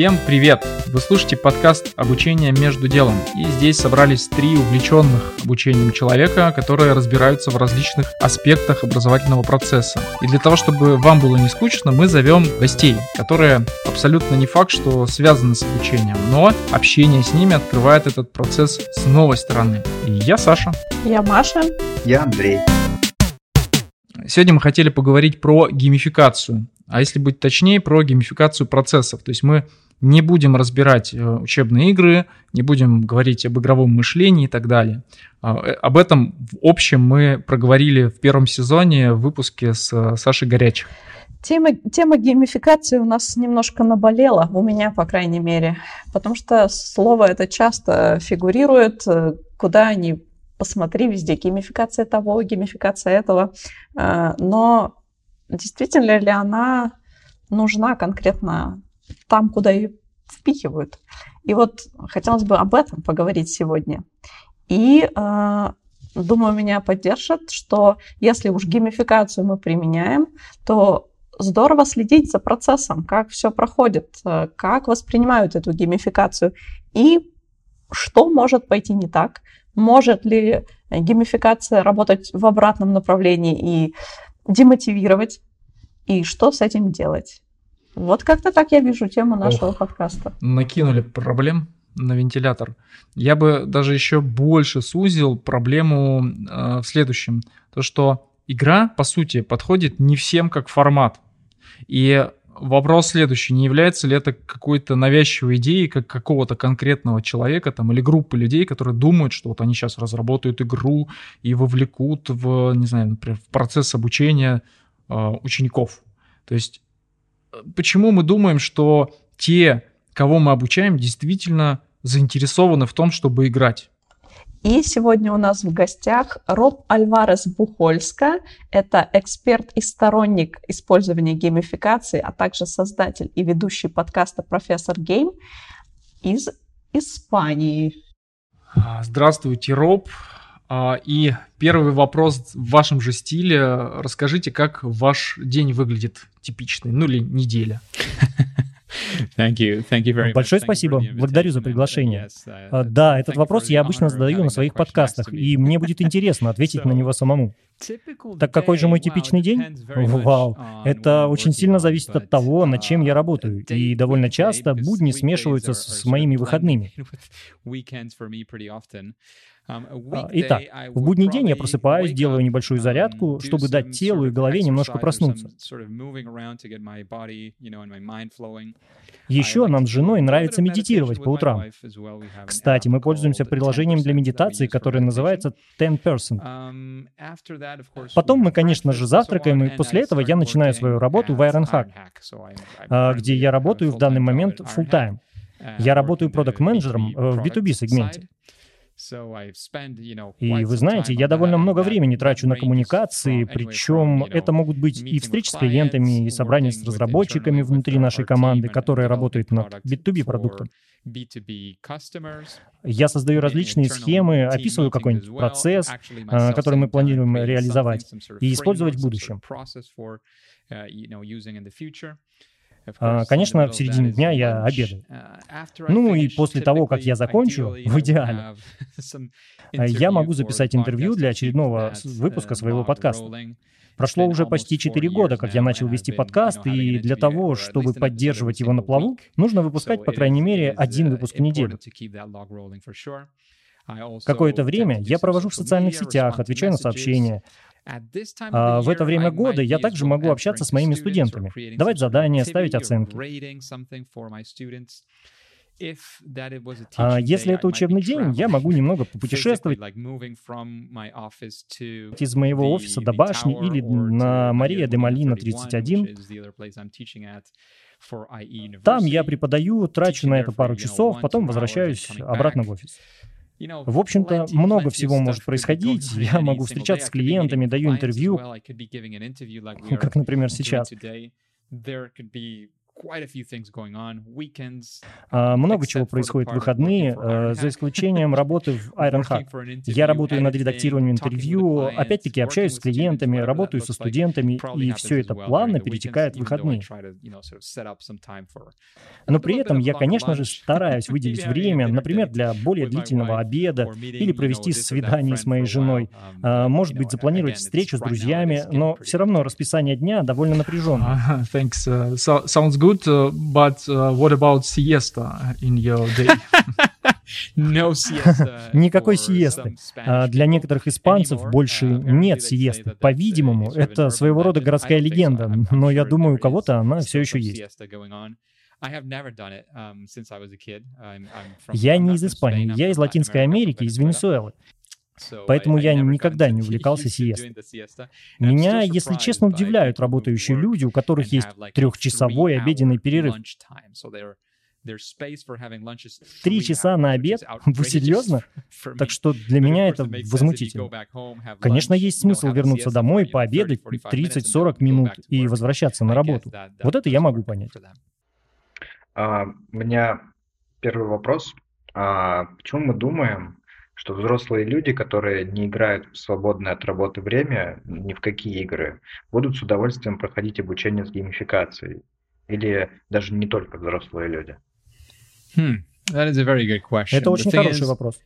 Всем привет! Вы слушаете подкаст «Обучение между делом». И здесь собрались три увлеченных обучением человека, которые разбираются в различных аспектах образовательного процесса. И для того, чтобы вам было не скучно, мы зовем гостей, которые абсолютно не факт, что связаны с обучением, но общение с ними открывает этот процесс с новой стороны. И я Саша. Я Маша. Я Андрей. Сегодня мы хотели поговорить про геймификацию а если быть точнее, про геймификацию процессов. То есть мы не будем разбирать э, учебные игры, не будем говорить об игровом мышлении и так далее. А, э, об этом в общем мы проговорили в первом сезоне в выпуске с э, Сашей Горячих. Тема, тема геймификации у нас немножко наболела, у меня, по крайней мере, потому что слово это часто фигурирует, куда ни посмотри, везде геймификация того, геймификация этого, но действительно ли она нужна конкретно там, куда ее впихивают. И вот хотелось бы об этом поговорить сегодня. И э, думаю, меня поддержат, что если уж геймификацию мы применяем, то здорово следить за процессом, как все проходит, э, как воспринимают эту геймификацию и что может пойти не так, может ли геймификация работать в обратном направлении и демотивировать, и что с этим делать. Вот как-то так я вижу тему нашего Ох, подкаста. Накинули проблем на вентилятор. Я бы даже еще больше сузил проблему э, в следующем. То, что игра, по сути, подходит не всем как формат. И вопрос следующий. Не является ли это какой-то навязчивой идеей как какого-то конкретного человека там, или группы людей, которые думают, что вот они сейчас разработают игру и вовлекут в, не знаю, например, в процесс обучения э, учеников. То есть почему мы думаем, что те, кого мы обучаем, действительно заинтересованы в том, чтобы играть? И сегодня у нас в гостях Роб Альварес Бухольска. Это эксперт и сторонник использования геймификации, а также создатель и ведущий подкаста «Профессор Гейм» из Испании. А, здравствуйте, Роб. А, и первый вопрос в вашем же стиле. Расскажите, как ваш день выглядит типичный, ну или неделя. Thank you. Thank you very Большое спасибо. Благодарю за приглашение. Uh, да, этот вопрос я обычно задаю на своих подкастах, и мне будет интересно ответить на него самому. Так какой же мой типичный день? Вау, это очень сильно зависит от того, над чем я работаю, и довольно часто будни смешиваются с моими выходными. Um, а, итак, в будний день я просыпаюсь, делаю небольшую um, зарядку, чтобы дать телу и голове немножко проснуться. Еще нам с женой нравится медитировать по утрам. Кстати, мы пользуемся приложением для медитации, которое называется Ten Person. Um, Потом мы, конечно же, завтракаем, и после этого я начинаю свою работу в Ironhack, а, где я работаю в данный момент full-time. Я работаю продукт-менеджером в B2B сегменте. И вы знаете, я довольно много времени трачу на коммуникации, причем это могут быть и встречи с клиентами, и собрания с разработчиками внутри нашей команды, которые работают над B2B продуктом. Я создаю различные схемы, описываю какой-нибудь процесс, а, который мы планируем реализовать и использовать в будущем. А, конечно, в середине дня я обедаю. Uh, ну и после того, как я закончу, в идеале, а, я могу записать интервью для очередного выпуска своего подкаста. Прошло уже почти 4 года, как я начал вести подкаст, и для того, чтобы поддерживать его на плаву, нужно выпускать, по крайней мере, один uh, выпуск в неделю. Какое-то время я провожу в социальных сетях, отвечаю на сообщения, а в это время года я также могу общаться с моими студентами, давать задания, ставить оценки. А если это учебный день, я могу немного попутешествовать из моего офиса до башни или на Мария де Малина 31. Там я преподаю, трачу на это пару часов, потом возвращаюсь обратно в офис. В общем-то, много всего может происходить. Я могу встречаться с клиентами, даю интервью, как, например, сейчас. А, много чего происходит в выходные, э, за исключением работы в Ironhack. Я работаю над редактированием интервью, опять-таки общаюсь с клиентами, работаю со студентами, и все это плавно перетекает в выходные. Но при этом я, конечно же, стараюсь выделить время, например, для более длительного обеда или провести свидание с моей женой. А, может быть, запланировать встречу с друзьями, но все равно расписание дня довольно напряженное. Thanks. Uh, so, sounds good, uh, but uh, what about siesta in your day? No siesta Никакой сиесты. А для некоторых испанцев больше нет сиесты. По-видимому, это своего рода городская легенда, но я думаю, у кого-то она все еще есть. Я не из Испании, я из Латинской Америки, из Венесуэлы. Поэтому я никогда не увлекался сиестой. Меня, если честно, удивляют работающие люди, у которых есть трехчасовой обеденный перерыв. Три часа на обед? Вы серьезно? Так что для меня это возмутительно. Конечно, есть смысл вернуться домой, пообедать 30-40 минут и возвращаться на работу. Вот это я могу понять. А, у меня первый вопрос. А, почему мы думаем, что взрослые люди, которые не играют в свободное от работы время ни в какие игры, будут с удовольствием проходить обучение с геймификацией? Или даже не только взрослые люди? Hmm. Это очень хороший вопрос.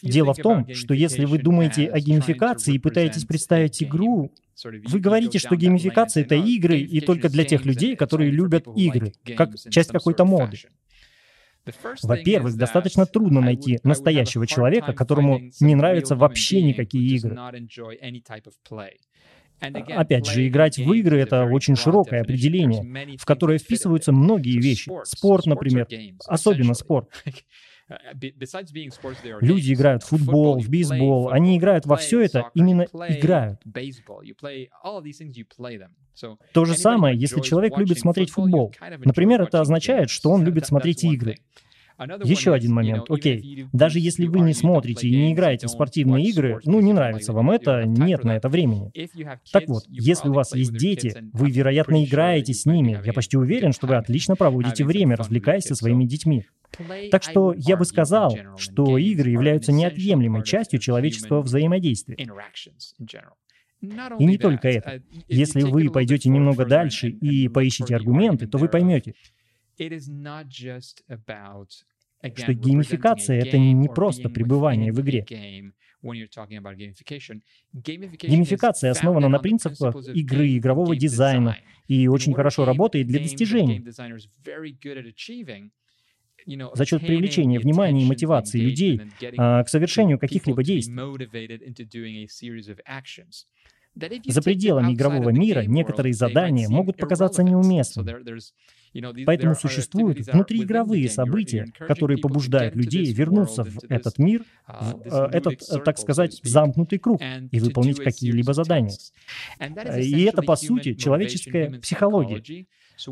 Дело в том, что если вы думаете о геймификации и пытаетесь представить игру, вы говорите, что геймификация — это игры и только для тех людей, которые любят игры, как часть какой-то моды. Во-первых, достаточно трудно найти настоящего человека, которому не нравятся вообще никакие игры. Опять же, играть в игры — это очень широкое определение, в которое вписываются многие вещи. Спорт, например, особенно спорт. Люди играют в футбол, в бейсбол, они играют во все это, именно играют. То же самое, если человек любит смотреть футбол. Например, это означает, что он любит смотреть игры. Еще один момент. Окей, даже если вы не смотрите и не играете в спортивные игры, ну, не нравится вам это, нет на это времени. Так вот, если у вас есть дети, вы, вероятно, играете с ними. Я почти уверен, что вы отлично проводите время, развлекаясь со своими детьми. Так что я бы сказал, что игры являются неотъемлемой частью человеческого взаимодействия. И не только это. Если вы пойдете немного дальше и поищите аргументы, то вы поймете, что геймификация — это не просто пребывание в игре. Геймификация основана на принципах игры, игрового дизайна и очень хорошо работает для достижений. За счет привлечения внимания и мотивации людей а, к совершению каких-либо действий. За пределами игрового мира некоторые задания могут показаться неуместными. Поэтому существуют внутриигровые события, которые побуждают людей вернуться в этот мир, в э, этот, э, так сказать, замкнутый круг и выполнить какие-либо задания. И это, по сути, человеческая психология.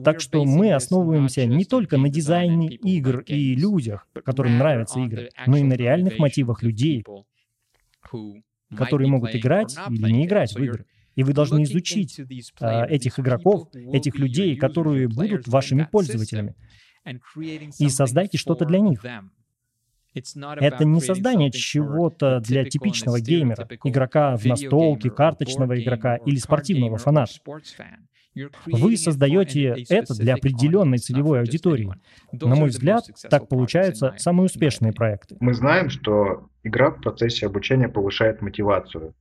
Так что мы основываемся не только на дизайне игр и людях, которым нравятся игры, но и на реальных мотивах людей, которые могут играть или не играть в игры. И вы должны изучить а, этих игроков, этих людей, которые будут вашими пользователями, и создайте что-то для них. Это не создание чего-то для типичного геймера, игрока в настолке, карточного игрока или спортивного фаната. Вы создаете это для определенной целевой аудитории. На мой взгляд, так получаются самые успешные проекты. Мы знаем, что игра в процессе обучения повышает мотивацию,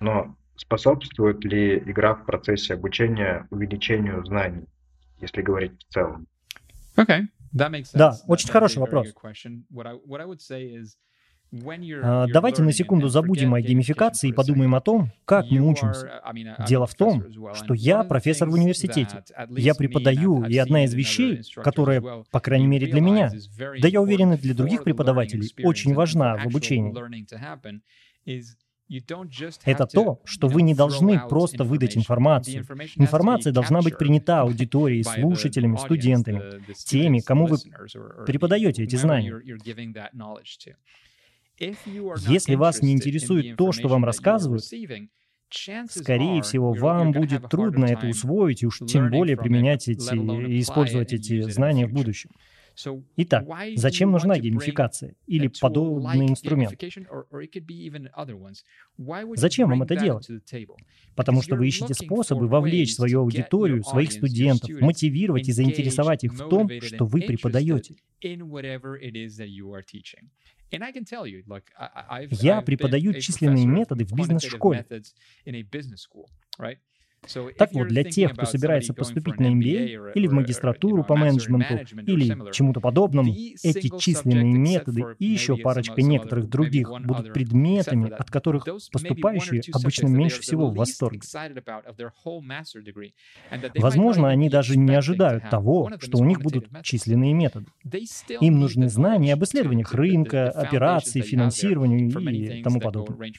но Способствует ли игра в процессе обучения увеличению знаний, если говорить в целом? Okay. Да, очень хороший вопрос. А, давайте на секунду забудем о геймификации и подумаем о том, как мы учимся. Дело в том, что я профессор в университете. Я преподаю, и одна из вещей, которая, по крайней мере для меня, да я уверен и для других преподавателей, очень важна в обучении, это то, что вы не должны просто выдать информацию. Информация должна быть принята аудиторией, слушателями, студентами, теми, кому вы преподаете эти знания. Если вас не интересует то, что вам рассказывают, скорее всего, вам будет трудно это усвоить и уж тем более применять эти и использовать эти знания в будущем. Итак, зачем нужна геймификация или подобный инструмент? Зачем вам это делать? Потому что вы ищете способы вовлечь свою аудиторию, своих студентов, мотивировать и заинтересовать их в том, что вы преподаете. Я преподаю численные методы в бизнес-школе. Так вот, для тех, кто собирается поступить на MBA или в магистратуру по менеджменту или чему-то подобному, эти численные методы и еще парочка некоторых других будут предметами, от которых поступающие обычно меньше всего в восторге. Возможно, они даже не ожидают того, что у них будут численные методы. Им нужны знания об исследованиях рынка, операций, финансированию и тому подобное.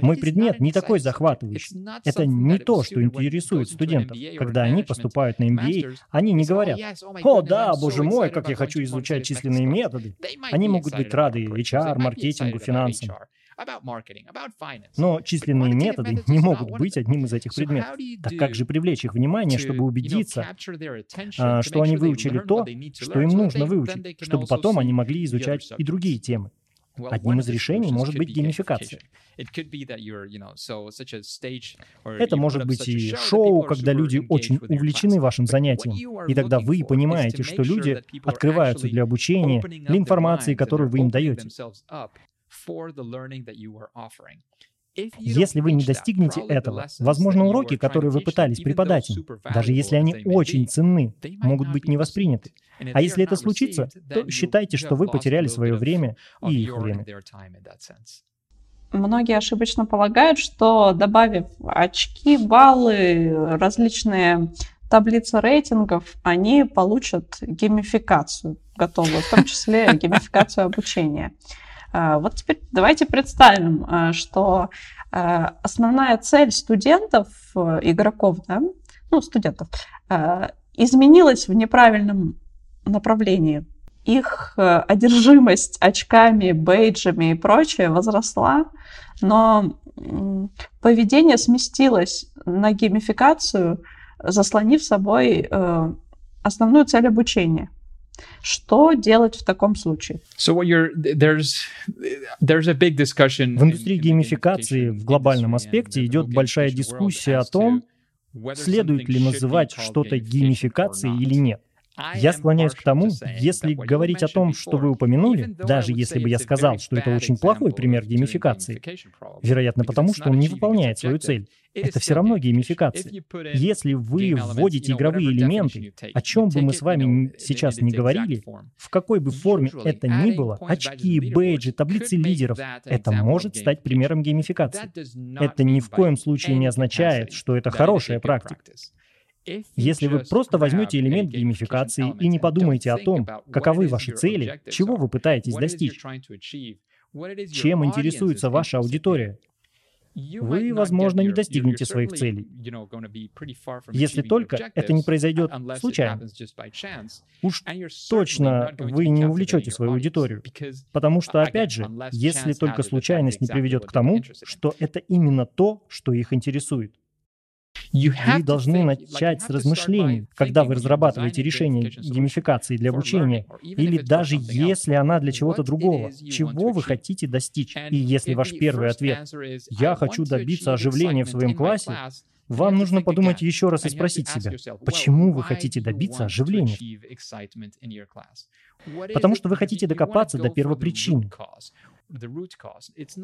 Мой предмет не такой захватывающий. Это не то, что интересует студентов. Когда они поступают на MBA, они не говорят, «О, да, боже мой, как я хочу изучать численные методы». Они могут быть рады HR, маркетингу, финансам. Но численные методы не могут быть одним из этих предметов. Так как же привлечь их внимание, чтобы убедиться, а, что они выучили то, что им нужно выучить, чтобы потом они могли изучать и другие темы? Одним из решений может быть геймификация. Это может быть и шоу, когда люди очень увлечены вашим занятием, и тогда вы понимаете, что люди открываются для обучения, для информации, которую вы им даете. Если вы не достигнете этого, возможно, уроки, которые вы пытались преподать им, даже если они очень ценны, могут быть не восприняты. А если это случится, то считайте, что вы потеряли свое время и их время. Многие ошибочно полагают, что добавив очки, баллы, различные таблицы рейтингов, они получат геймификацию готовую, в том числе геймификацию обучения. А, вот теперь давайте представим, а, что а, основная цель студентов, э, игроков, да, ну, студентов, изменилась в неправильном направлении. Их э, одержимость очками, бейджами и прочее возросла, но поведение сместилось на геймификацию, заслонив собой э, основную цель обучения – что делать в таком случае? В индустрии геймификации в глобальном аспекте идет большая дискуссия о том, следует ли называть что-то геймификацией или нет. Я склоняюсь к тому, если говорить о том, что вы упомянули, даже если бы я сказал, что это очень плохой пример геймификации, вероятно потому, что он не выполняет свою цель. Это все равно геймификация. Если вы вводите игровые элементы, о чем бы мы с вами сейчас не говорили, в какой бы форме это ни было, очки, бейджи, таблицы лидеров, это может стать примером геймификации. Это ни в коем случае не означает, что это хорошая практика. Если вы просто возьмете элемент геймификации и не подумаете о том, каковы ваши цели, чего вы пытаетесь достичь, чем интересуется ваша аудитория, вы, возможно, не достигнете своих целей. Если только это не произойдет случайно. Уж точно вы не увлечете свою аудиторию. Потому что, опять же, если только случайность не приведет к тому, что это именно то, что их интересует. Вы должны начать с размышлений, когда вы разрабатываете решение геймификации для обучения, или даже если она для чего-то другого, чего вы хотите достичь. И если ваш первый ответ «я хочу добиться оживления в своем классе», вам нужно подумать еще раз и спросить себя, почему вы хотите добиться оживления? Потому что вы хотите докопаться до первопричины.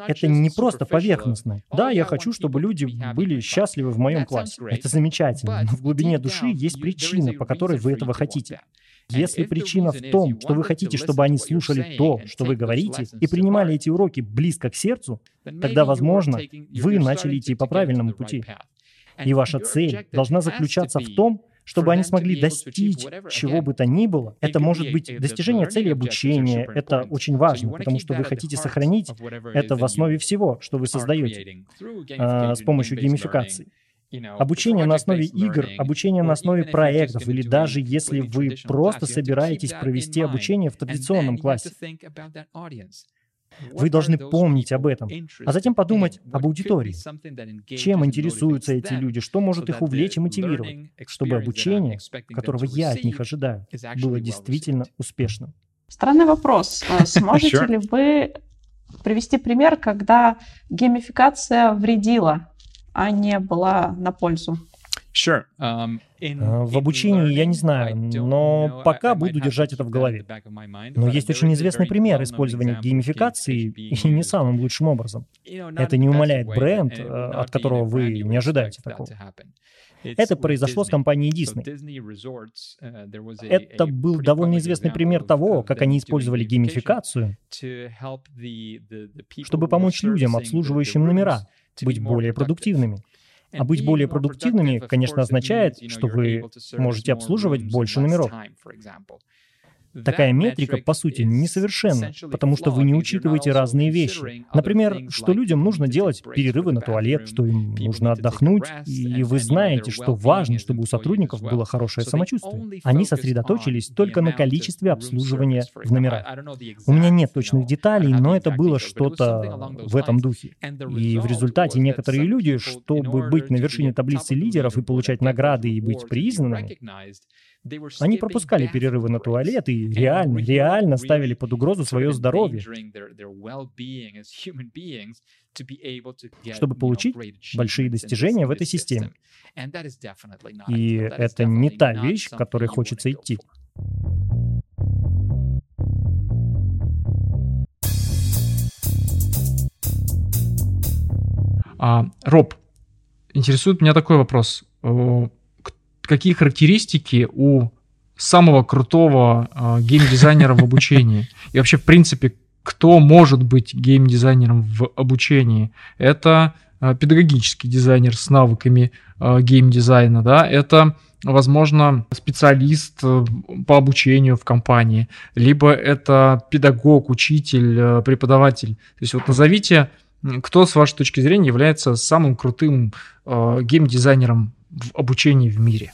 Это не просто поверхностно. Да, я хочу, чтобы люди были счастливы в моем классе. Это замечательно. Но в глубине души есть причина, по которой вы этого хотите. Если причина в том, что вы хотите, чтобы они слушали то, что вы говорите, и принимали эти уроки близко к сердцу, тогда, возможно, вы начали идти по правильному пути. И ваша цель должна заключаться в том, чтобы они смогли достичь чего бы то ни было. Это может быть достижение цели обучения, это очень важно, потому что вы хотите сохранить это в основе всего, что вы создаете а, с помощью геймификации. Обучение на основе игр, обучение на основе проектов, или даже если вы просто собираетесь провести обучение в традиционном классе. Вы должны помнить об этом, а затем подумать об аудитории. Чем интересуются эти люди, что может их увлечь и мотивировать, чтобы обучение, которого я от них ожидаю, было действительно успешным. Странный вопрос. Э, сможете ли вы привести пример, когда геймификация вредила, а не была на пользу? Sure. Um, а, в обучении я не знаю, но пока буду держать это в голове. Но есть очень известный пример использования геймификации и не самым лучшим образом. Это не умаляет бренд, а, от которого вы не ожидаете такого. Это произошло с компанией Disney. Uh, это был довольно известный пример того, как они использовали геймификацию, чтобы помочь людям, обслуживающим номера, быть более продуктивными. А быть более продуктивными, конечно, означает, что вы можете обслуживать больше номеров. Такая метрика, по сути, несовершенна, потому что вы не учитываете разные вещи. Например, что людям нужно делать перерывы на туалет, что им нужно отдохнуть, и вы знаете, что важно, чтобы у сотрудников было хорошее самочувствие. Они сосредоточились только на количестве обслуживания в номерах. У меня нет точных деталей, но это было что-то в этом духе. И в результате некоторые люди, чтобы быть на вершине таблицы лидеров и получать награды и быть признанными, они пропускали перерывы на туалет и реально, реально ставили под угрозу свое здоровье, чтобы получить большие достижения в этой системе. И это не та вещь, к которой хочется идти. А, Роб, интересует меня такой вопрос какие характеристики у самого крутого э, геймдизайнера в обучении? И вообще, в принципе, кто может быть геймдизайнером в обучении? Это э, педагогический дизайнер с навыками э, геймдизайна, да, это возможно, специалист э, по обучению в компании, либо это педагог, учитель, э, преподаватель. То есть вот назовите, кто, с вашей точки зрения, является самым крутым э, геймдизайнером в обучении в мире.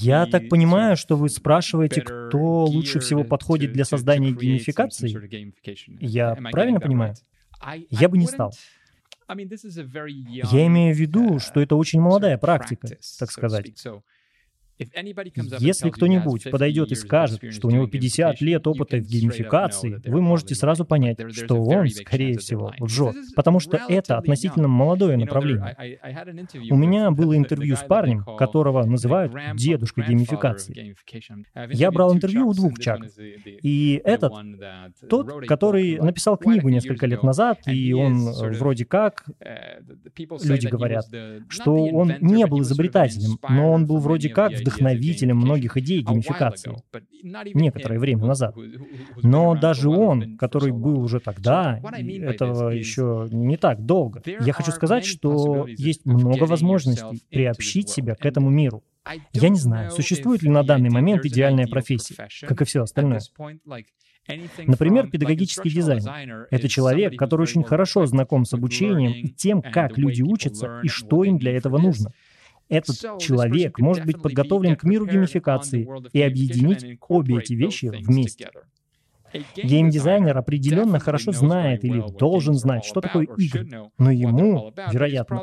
Я так понимаю, что вы спрашиваете, кто лучше всего подходит для создания геймификации. Я правильно понимаю? Я бы не стал. Я имею в виду, что это очень молодая практика, так сказать. Если кто-нибудь подойдет и скажет, что у него 50 лет опыта в геймификации, вы можете сразу понять, что он, скорее всего, лжет, потому что это относительно молодое направление. У меня было интервью с парнем, которого называют дедушкой геймификации. Я брал интервью у двух Чаков. И этот, тот, который написал книгу несколько лет назад, и он вроде как, люди говорят, что он не был изобретателем, но он был вроде как вдохновителем многих идей геймификации некоторое время назад. Но даже он, который был уже тогда, этого еще не так долго, я хочу сказать, что есть много возможностей приобщить себя к этому миру. Я не знаю, существует ли на данный момент идеальная профессия, как и все остальное. Например, педагогический дизайнер — это человек, который очень хорошо знаком с обучением и тем, как люди учатся и что им для этого нужно. Этот человек может быть подготовлен к миру геймификации и объединить обе эти вещи вместе. Геймдизайнер определенно хорошо знает или должен знать, что такое игры, но ему, вероятно,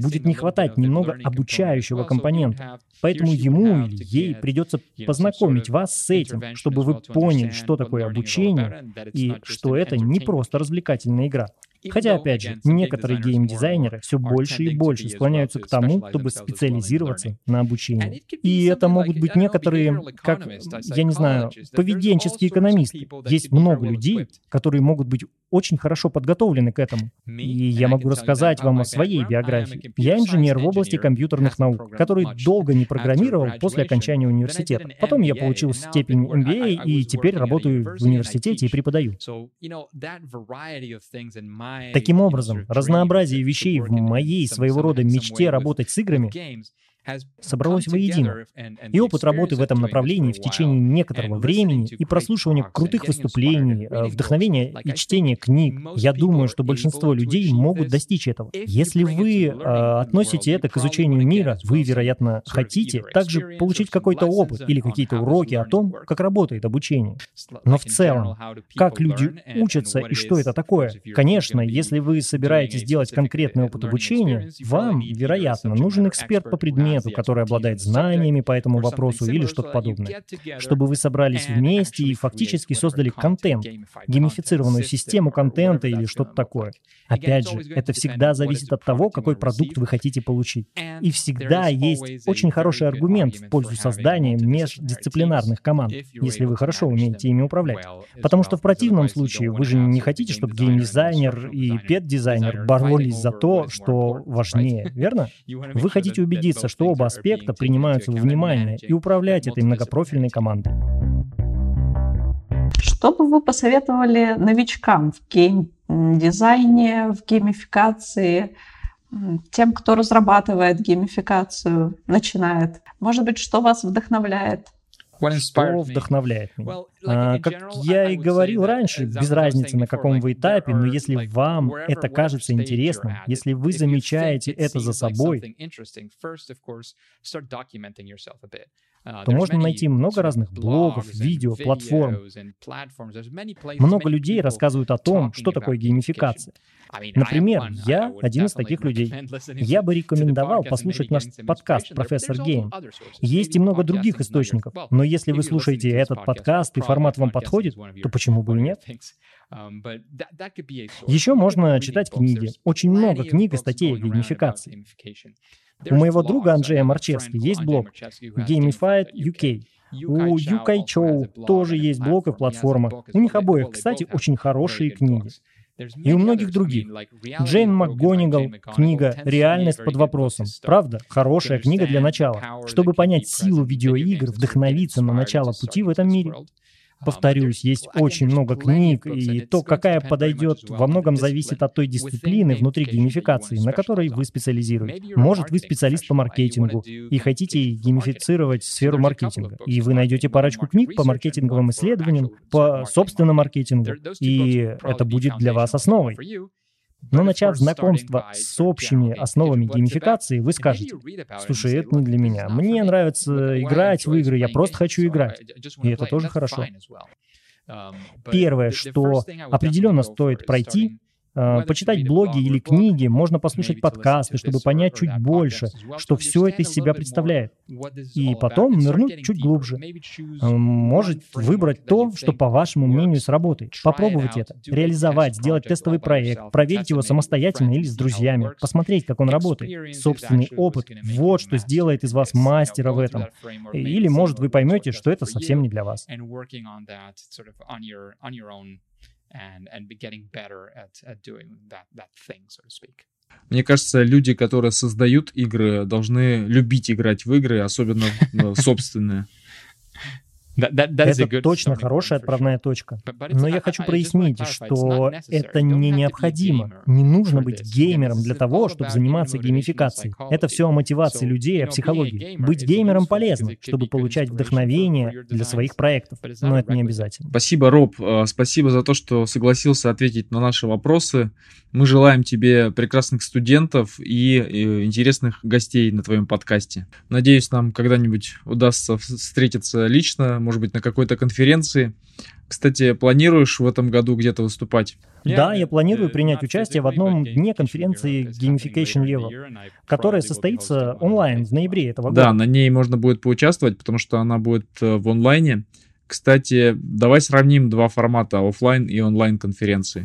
будет не хватать немного обучающего компонента. Поэтому ему или ей придется познакомить вас с этим, чтобы вы поняли, что такое обучение и что это не просто развлекательная игра. Хотя, опять же, некоторые геймдизайнеры все больше и больше склоняются к тому, чтобы специализироваться на обучении. И это могут быть некоторые, как, я не знаю, поведенческие экономисты. Есть много людей, которые могут быть очень хорошо подготовлены к этому. И я могу рассказать вам о своей биографии. Я инженер в области компьютерных наук, который долго не программировал после окончания университета. Потом я получил степень MBA и теперь работаю в университете и преподаю. Таким образом, разнообразие вещей в моей своего рода мечте работать с играми собралось воедино. И опыт работы в этом направлении в течение некоторого времени и прослушивание крутых выступлений, э, вдохновение и чтение книг, я думаю, что большинство людей могут достичь этого. Если вы э, относите это к изучению мира, вы, вероятно, хотите также получить какой-то опыт или какие-то уроки о том, как работает обучение. Но в целом, как люди учатся и что это такое? Конечно, если вы собираетесь делать конкретный опыт обучения, вам, вероятно, нужен эксперт по предмету, который обладает знаниями по этому вопросу или что-то подобное, чтобы вы собрались вместе и фактически создали контент, геймифицированную систему контента или что-то такое. Опять же, это всегда зависит от того, какой продукт вы хотите получить. И всегда есть очень хороший аргумент в пользу создания междисциплинарных команд, если вы хорошо умеете ими управлять. Потому что в противном случае вы же не хотите, чтобы геймдизайнер и пет-дизайнер боролись за то, что важнее, верно? Вы хотите убедиться, что оба аспекта принимаются во внимание и управлять этой многопрофильной командой. Что бы вы посоветовали новичкам в гейм-дизайне, в геймификации, тем, кто разрабатывает геймификацию, начинает? Может быть, что вас вдохновляет? Что вдохновляет меня? А, как я и говорил раньше, без разницы на каком вы этапе, но если вам это кажется интересным, если вы замечаете это за собой, uh, то можно найти много разных блогов, видео, платформ. Много людей рассказывают о том, что такое геймификация. Например, я один из таких людей. Я бы рекомендовал послушать наш подкаст «Профессор Гейм». Есть и много других источников, но если вы слушаете этот подкаст и формат вам подходит, то почему бы и нет? Um, Еще можно читать книги. Очень много книг и статей о геймификации. У моего друга Анджея Марчевски есть блог Gamified UK. У Юкай Чоу тоже есть блог и платформа. У них обоих, кстати, очень хорошие книги. И у многих других. Джейн МакГонигал, книга «Реальность под вопросом». Правда, хорошая книга для начала, чтобы понять силу видеоигр, вдохновиться на начало пути в этом мире. Повторюсь, есть очень много книг, и то, какая подойдет, во многом зависит от той дисциплины внутри геймификации, на которой вы специализируетесь. Может, вы специалист по маркетингу и хотите геймифицировать сферу маркетинга, и вы найдете парочку книг по маркетинговым исследованиям, по собственному маркетингу, и это будет для вас основой. Но начав знакомство с общими основами геймификации, вы скажете, слушай, это не для меня. Мне нравится играть в игры, я просто хочу играть. И это тоже хорошо. Первое, что определенно стоит пройти, почитать блоги или книги, можно послушать подкасты, чтобы понять чуть больше, что все это из себя представляет. И потом нырнуть чуть глубже. А, может выбрать то, что, по вашему мнению, сработает. Попробовать это, реализовать, сделать тестовый проект, проверить его самостоятельно или с друзьями, посмотреть, как он работает. Собственный опыт — вот что сделает из вас мастера в этом. Или, может, вы поймете, что это совсем не для вас and and be getting better at at doing that that thing, so to speak. Мне кажется, люди, которые создают игры, должны любить играть в игры, особенно собственные. Это точно хорошая отправная точка. Но я хочу прояснить, что это не необходимо. Не нужно быть геймером для того, чтобы заниматься геймификацией. Это все о мотивации людей, о психологии. Быть геймером полезно, чтобы получать вдохновение для своих проектов. Но это не обязательно. Спасибо, Роб. Э, спасибо за то, что согласился ответить на наши вопросы. Мы желаем тебе прекрасных студентов и интересных гостей на твоем подкасте. Надеюсь, нам когда-нибудь удастся встретиться лично может быть, на какой-то конференции. Кстати, планируешь в этом году где-то выступать? Да, я планирую принять участие в одном дне конференции Gamification Level, которая состоится онлайн в ноябре этого года. Да, на ней можно будет поучаствовать, потому что она будет э, в онлайне. Кстати, давай сравним два формата офлайн и онлайн конференции.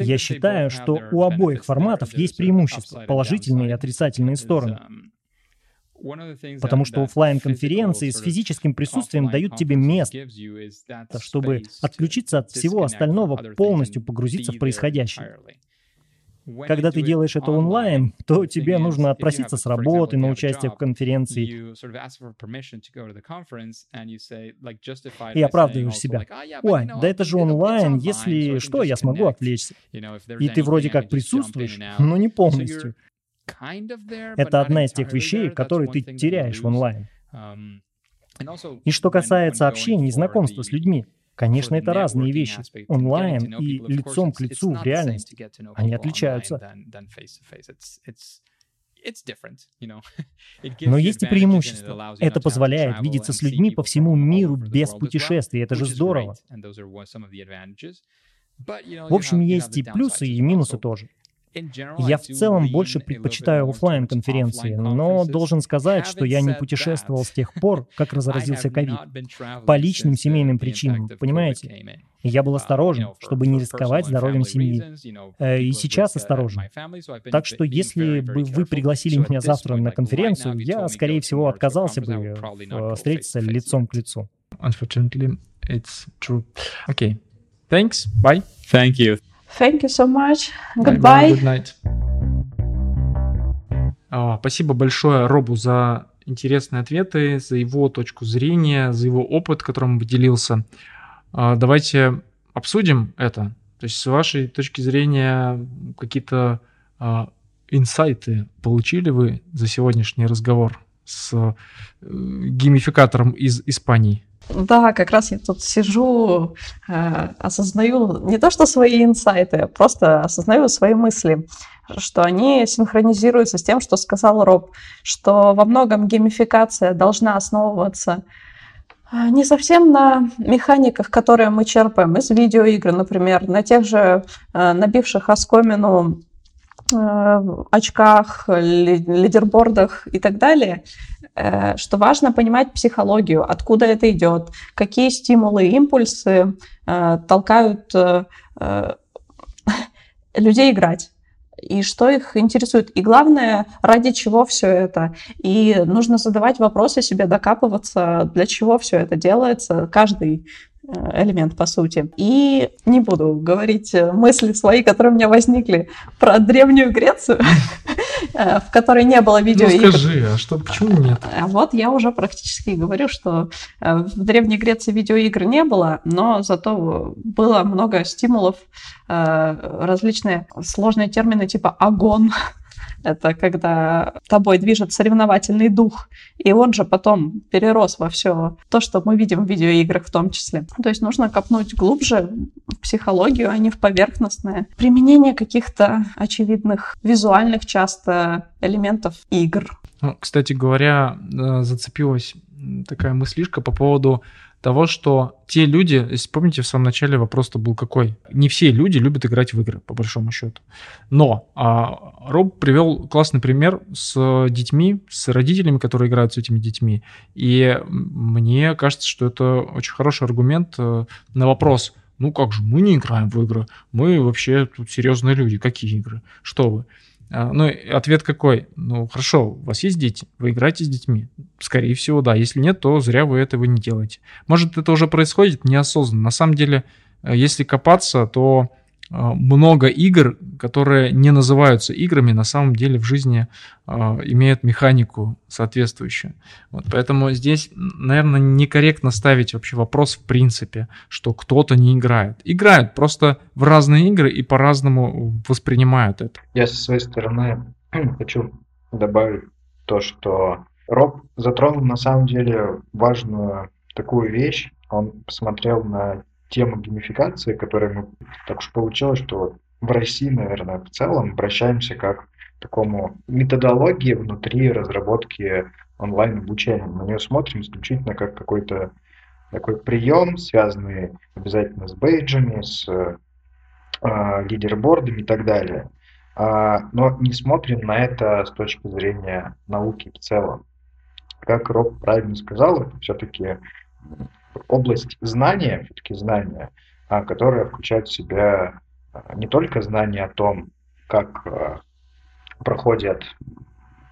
Я считаю, что у обоих форматов есть преимущества, положительные и отрицательные стороны. Потому что офлайн конференции с физическим присутствием дают тебе место, чтобы отключиться от всего остального, полностью погрузиться в происходящее. Когда ты делаешь это онлайн, то тебе нужно отпроситься с работы на участие в конференции и оправдываешь себя. Ой, да это же онлайн, если что, я смогу отвлечься. И ты вроде как присутствуешь, но не полностью. Это одна из тех вещей, которые ты теряешь в онлайн. И что касается общения и знакомства с людьми, Конечно, это разные вещи. Онлайн и лицом к лицу в реальности. Они отличаются. Но есть и преимущества. Это позволяет видеться с людьми по всему миру без путешествий. Это же здорово. В общем, есть и плюсы, и минусы тоже. Я в целом больше предпочитаю офлайн конференции, но должен сказать, что я не путешествовал с тех пор, как разразился ковид. По личным семейным причинам, понимаете? я был осторожен, чтобы не рисковать здоровьем семьи. Э, и сейчас осторожен. Так что если бы вы пригласили меня завтра на конференцию, я, скорее всего, отказался бы э, встретиться лицом к лицу. Unfortunately, it's true. Okay. Thanks. Bye. Thank you. Thank you so much. Goodbye. Good night. А, спасибо большое Робу за интересные ответы, за его точку зрения, за его опыт, которым он поделился. А, давайте обсудим это. То есть с вашей точки зрения какие-то а, инсайты получили вы за сегодняшний разговор с э, геймификатором из Испании? Да, как раз я тут сижу, э, осознаю не то, что свои инсайты, а просто осознаю свои мысли, что они синхронизируются с тем, что сказал Роб, что во многом геймификация должна основываться э, не совсем на механиках, которые мы черпаем из видеоигр, например, на тех же э, набивших оскомину очках, лидербордах и так далее, Э, что важно понимать психологию, откуда это идет, какие стимулы, импульсы э, толкают э, людей играть и что их интересует. И главное, ради чего все это. И нужно задавать вопросы себе, докапываться, для чего все это делается. Каждый Э, элемент, по сути. И не буду говорить э, мысли свои, которые у меня возникли про Древнюю Грецию, э, в которой не было видео. Ну скажи, а что, почему нет? А вот я уже практически говорю, что в Древней Греции видеоигр не было, но зато было много стимулов, различные сложные термины типа агон, это когда тобой движет соревновательный дух, и он же потом перерос во все то, что мы видим в видеоиграх в том числе. То есть нужно копнуть глубже в психологию, а не в поверхностное. Применение каких-то очевидных визуальных часто элементов игр. Ну, кстати говоря, э, зацепилась такая мыслишка по поводу того, что те люди, если помните, в самом начале вопрос-то был какой? Не все люди любят играть в игры, по большому счету. Но а, Роб привел классный пример с детьми, с родителями, которые играют с этими детьми. И мне кажется, что это очень хороший аргумент э, на вопрос, ну как же, мы не играем в игры, мы вообще тут серьезные люди, какие игры, что вы? А, ну, ответ какой? Ну, хорошо, у вас есть дети, вы играете с детьми? Скорее всего, да. Если нет, то зря вы этого не делаете. Может, это уже происходит неосознанно. На самом деле, э, если копаться, то много игр, которые не называются играми, на самом деле в жизни э, имеют механику соответствующую. Вот, поэтому здесь, наверное, некорректно ставить вообще вопрос в принципе, что кто-то не играет. Играют просто в разные игры и по-разному воспринимают это. Я со своей стороны хочу добавить то, что Роб затронул на самом деле важную такую вещь. Он посмотрел на тему геймификации, которая мы... Так уж получилось, что в России, наверное, в целом обращаемся как к такому методологии внутри разработки онлайн-обучения. На нее смотрим исключительно как какой-то такой прием, связанный обязательно с бейджами, с э, лидербордами и так далее. А, но не смотрим на это с точки зрения науки в целом. Как Роб правильно сказал, это все-таки область знания, все-таки знания, а, которая включает в себя а, не только знания о том, как а, проходят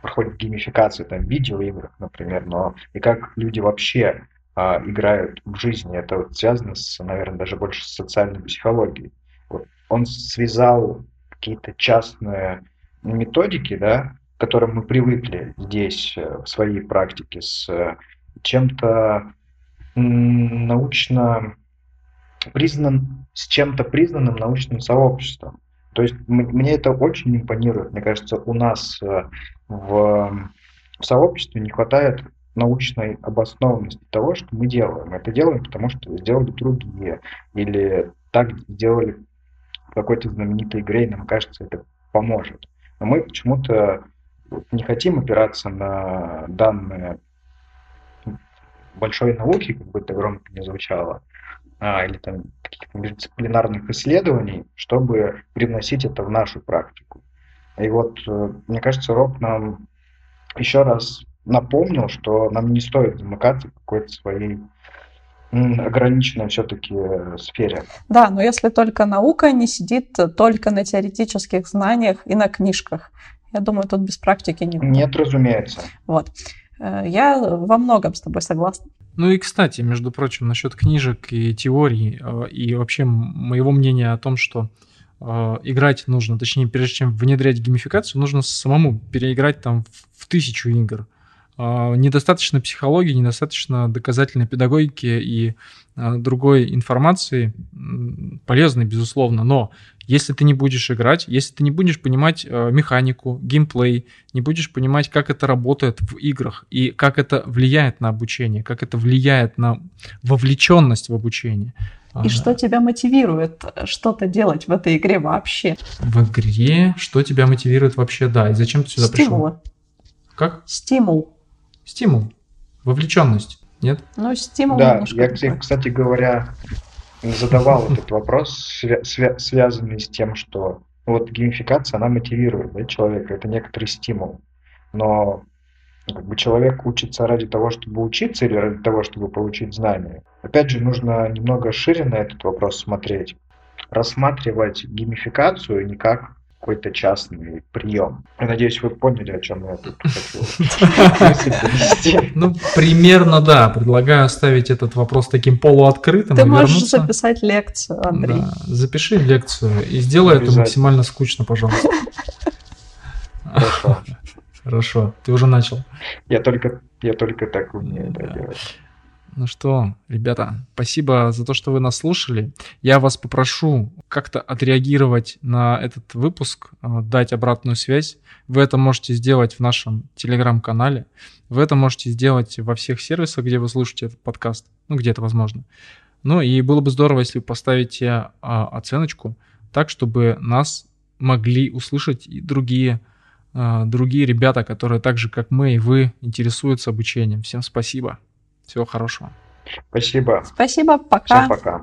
проходит геймификация там, в видеоиграх, например, но и как люди вообще а, играют в жизни. Это вот связано, с, наверное, даже больше с социальной психологией. Вот он связал какие-то частные методики, да, к которым мы привыкли здесь э, в своей практике, с э, чем-то научно признан, с чем-то признанным научным сообществом. То есть мне это очень импонирует. Мне кажется, у нас э, в, сообществе не хватает научной обоснованности того, что мы делаем. Это делаем, потому что сделали другие. Или так сделали в какой-то знаменитой игре, и нам кажется, это поможет. Но мы почему-то не хотим опираться на данные большой науки, как бы это громко не звучало, а, или там каких-то междисциплинарных исследований, чтобы привносить это в нашу практику. И вот, э, мне кажется, Роб нам еще раз напомнил, что нам не стоит замыкаться в какой-то своей ограниченной все-таки э, сфере. Да, но если только наука не сидит только на теоретических знаниях и на книжках. Я думаю, тут без практики не Нет, разумеется. Вот. Э, я во многом с тобой согласна. Ну и, кстати, между прочим, насчет книжек и теорий, э, и вообще моего мнения о том, что играть нужно, точнее, прежде чем внедрять геймификацию, нужно самому переиграть там в тысячу игр. Недостаточно психологии, недостаточно доказательной педагогики и другой информации полезной, безусловно, но если ты не будешь играть, если ты не будешь понимать а, механику, геймплей, не будешь понимать, как это работает в играх и как это влияет на обучение, как это влияет на вовлеченность в обучение. И что тебя мотивирует что-то делать в этой игре вообще? В игре что тебя мотивирует вообще, да, и зачем ты сюда Стимулы. пришел? Как? Стимул. Стимул, вовлеченность, нет? Ну, стимул. Да, я, кстати говоря, задавал этот вопрос, свя- связанный с тем, что вот геймификация, она мотивирует да, человека, это некоторый стимул. Но как бы человек учится ради того, чтобы учиться или ради того, чтобы получить знания. Опять же, нужно немного шире на этот вопрос смотреть. Рассматривать геймификацию не как какой-то частный прием. Я надеюсь, вы поняли, о чем я тут хочу Ну, примерно, да. Предлагаю оставить этот вопрос таким полуоткрытым Ты можешь записать лекцию, Андрей. Запиши лекцию и сделай это максимально скучно, пожалуйста. Хорошо. Хорошо, ты уже начал. Я только, я только так умею это делать. Ну что, ребята, спасибо за то, что вы нас слушали. Я вас попрошу как-то отреагировать на этот выпуск, а, дать обратную связь. Вы это можете сделать в нашем телеграм-канале. Вы это можете сделать во всех сервисах, где вы слушаете этот подкаст. Ну, где это возможно. Ну и было бы здорово, если вы поставите а, оценочку так, чтобы нас могли услышать и другие, а, другие ребята, которые так же, как мы и вы, интересуются обучением. Всем спасибо. Всего хорошего. Спасибо. Спасибо, пока. Всем пока.